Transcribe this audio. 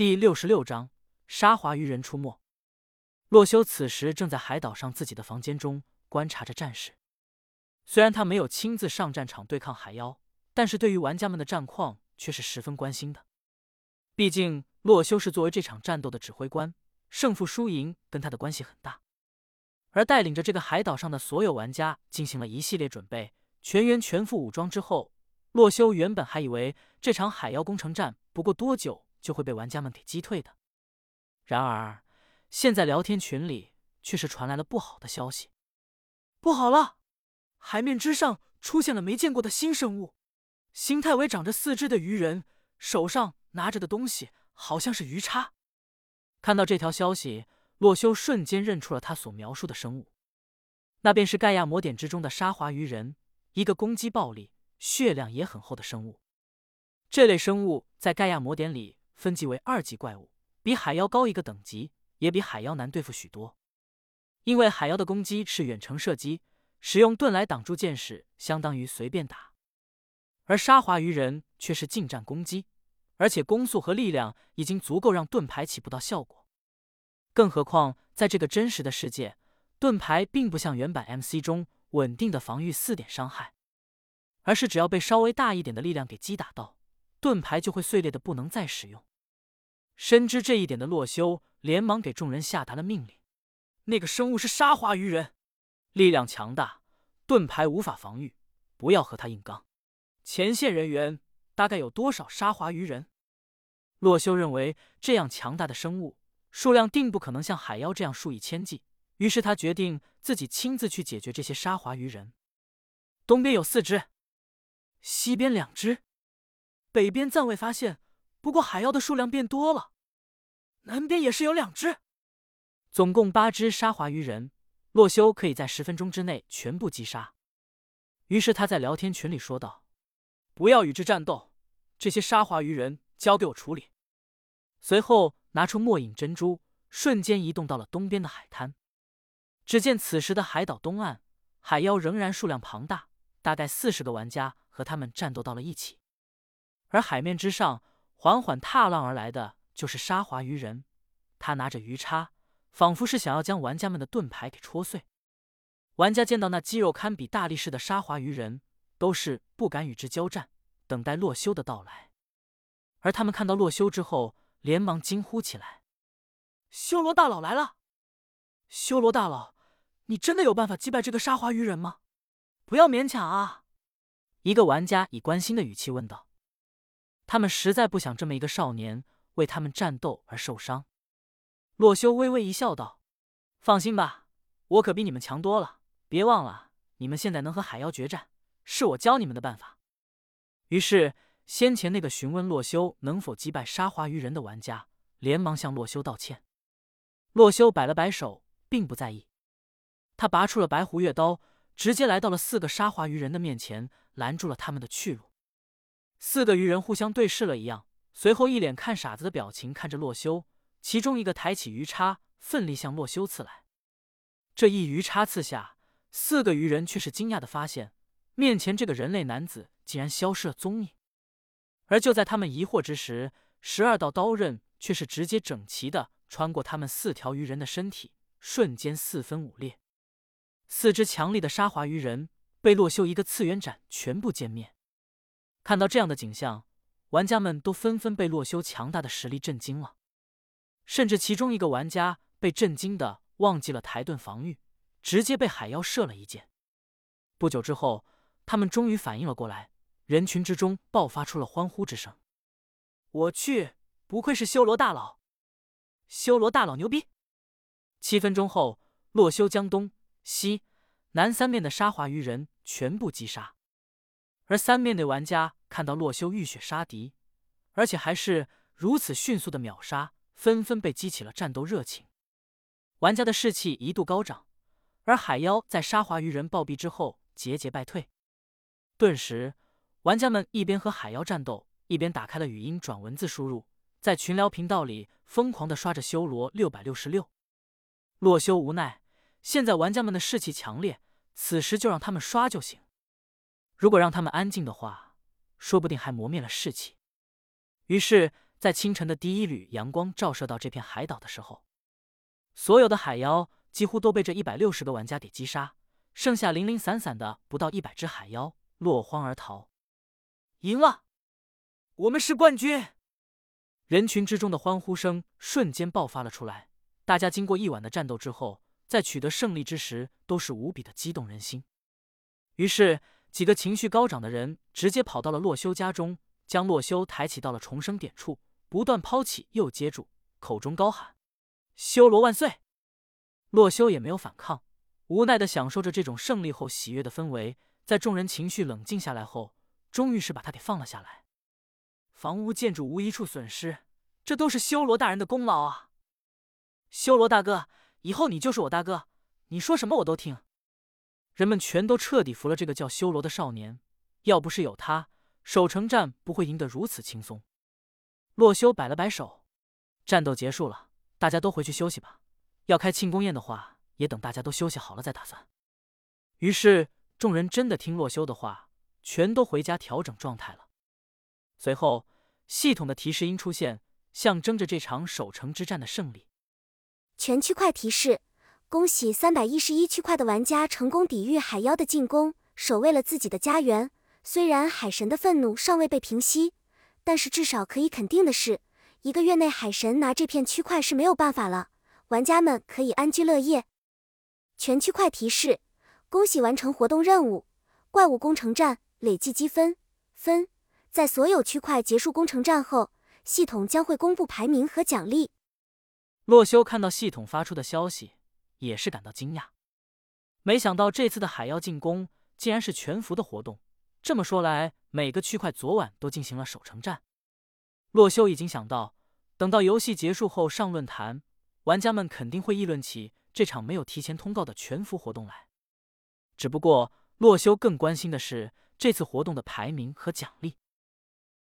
第六十六章沙华鱼人出没。洛修此时正在海岛上自己的房间中观察着战事。虽然他没有亲自上战场对抗海妖，但是对于玩家们的战况却是十分关心的。毕竟洛修是作为这场战斗的指挥官，胜负输赢跟他的关系很大。而带领着这个海岛上的所有玩家进行了一系列准备，全员全副武装之后，洛修原本还以为这场海妖攻城战不过多久。就会被玩家们给击退的。然而，现在聊天群里却是传来了不好的消息。不好了，海面之上出现了没见过的新生物，形态为长着四肢的鱼人，手上拿着的东西好像是鱼叉。看到这条消息，洛修瞬间认出了他所描述的生物，那便是盖亚魔典之中的沙华鱼人，一个攻击暴力、血量也很厚的生物。这类生物在盖亚魔典里。分级为二级怪物，比海妖高一个等级，也比海妖难对付许多。因为海妖的攻击是远程射击，使用盾来挡住箭矢，相当于随便打；而沙华鱼人却是近战攻击，而且攻速和力量已经足够让盾牌起不到效果。更何况在这个真实的世界，盾牌并不像原版 MC 中稳定的防御四点伤害，而是只要被稍微大一点的力量给击打到，盾牌就会碎裂的不能再使用。深知这一点的洛修连忙给众人下达了命令：“那个生物是沙华鱼人，力量强大，盾牌无法防御，不要和他硬刚。前线人员大概有多少沙华鱼人？”洛修认为这样强大的生物数量定不可能像海妖这样数以千计，于是他决定自己亲自去解决这些沙华鱼人。东边有四只，西边两只，北边暂未发现。不过海妖的数量变多了，南边也是有两只，总共八只沙华鱼人。洛修可以在十分钟之内全部击杀。于是他在聊天群里说道：“不要与之战斗，这些沙华鱼人交给我处理。”随后拿出末影珍珠，瞬间移动到了东边的海滩。只见此时的海岛东岸，海妖仍然数量庞大，大概四十个玩家和他们战斗到了一起，而海面之上。缓缓踏浪而来的就是沙华鱼人，他拿着鱼叉，仿佛是想要将玩家们的盾牌给戳碎。玩家见到那肌肉堪比大力士的沙华鱼人，都是不敢与之交战，等待洛修的到来。而他们看到洛修之后，连忙惊呼起来：“修罗大佬来了！修罗大佬，你真的有办法击败这个沙华鱼人吗？不要勉强啊！”一个玩家以关心的语气问道。他们实在不想这么一个少年为他们战斗而受伤。洛修微微一笑，道：“放心吧，我可比你们强多了。别忘了，你们现在能和海妖决战，是我教你们的办法。”于是，先前那个询问洛修能否击败沙华鱼人的玩家，连忙向洛修道歉。洛修摆了摆手，并不在意。他拔出了白狐月刀，直接来到了四个沙华鱼人的面前，拦住了他们的去路。四个鱼人互相对视了一样，随后一脸看傻子的表情看着洛修。其中一个抬起鱼叉，奋力向洛修刺来。这一鱼叉刺下，四个鱼人却是惊讶的发现，面前这个人类男子竟然消失了踪影。而就在他们疑惑之时，十二道刀刃却是直接整齐的穿过他们四条鱼人的身体，瞬间四分五裂。四只强力的沙华鱼人被洛修一个次元斩全部歼灭。看到这样的景象，玩家们都纷纷被洛修强大的实力震惊了，甚至其中一个玩家被震惊的忘记了抬盾防御，直接被海妖射了一箭。不久之后，他们终于反应了过来，人群之中爆发出了欢呼之声。我去，不愧是修罗大佬，修罗大佬牛逼！七分钟后，洛修将东西南三面的沙华鱼人全部击杀。而三面的玩家看到洛修浴血杀敌，而且还是如此迅速的秒杀，纷纷被激起了战斗热情。玩家的士气一度高涨，而海妖在沙华鱼人暴毙之后节节败退。顿时，玩家们一边和海妖战斗，一边打开了语音转文字输入，在群聊频道里疯狂的刷着修罗六百六十六。洛修无奈，现在玩家们的士气强烈，此时就让他们刷就行。如果让他们安静的话，说不定还磨灭了士气。于是，在清晨的第一缕阳光照射到这片海岛的时候，所有的海妖几乎都被这一百六十个玩家给击杀，剩下零零散散的不到一百只海妖落荒而逃。赢了，我们是冠军！人群之中的欢呼声瞬间爆发了出来。大家经过一晚的战斗之后，在取得胜利之时，都是无比的激动人心。于是，几个情绪高涨的人直接跑到了洛修家中，将洛修抬起到了重生点处，不断抛起又接住，口中高喊：“修罗万岁！”洛修也没有反抗，无奈的享受着这种胜利后喜悦的氛围。在众人情绪冷静下来后，终于是把他给放了下来。房屋建筑无一处损失，这都是修罗大人的功劳啊！修罗大哥，以后你就是我大哥，你说什么我都听。人们全都彻底服了这个叫修罗的少年。要不是有他，守城战不会赢得如此轻松。洛修摆了摆手，战斗结束了，大家都回去休息吧。要开庆功宴的话，也等大家都休息好了再打算。于是众人真的听洛修的话，全都回家调整状态了。随后，系统的提示音出现，象征着这场守城之战的胜利。全区块提示。恭喜三百一十一区块的玩家成功抵御海妖的进攻，守卫了自己的家园。虽然海神的愤怒尚未被平息，但是至少可以肯定的是，一个月内海神拿这片区块是没有办法了。玩家们可以安居乐业。全区块提示：恭喜完成活动任务——怪物工程战，累计积分分。在所有区块结束工程战后，系统将会公布排名和奖励。洛修看到系统发出的消息。也是感到惊讶，没想到这次的海妖进攻竟然是全服的活动。这么说来，每个区块昨晚都进行了守城战。洛修已经想到，等到游戏结束后上论坛，玩家们肯定会议论起这场没有提前通告的全服活动来。只不过，洛修更关心的是这次活动的排名和奖励。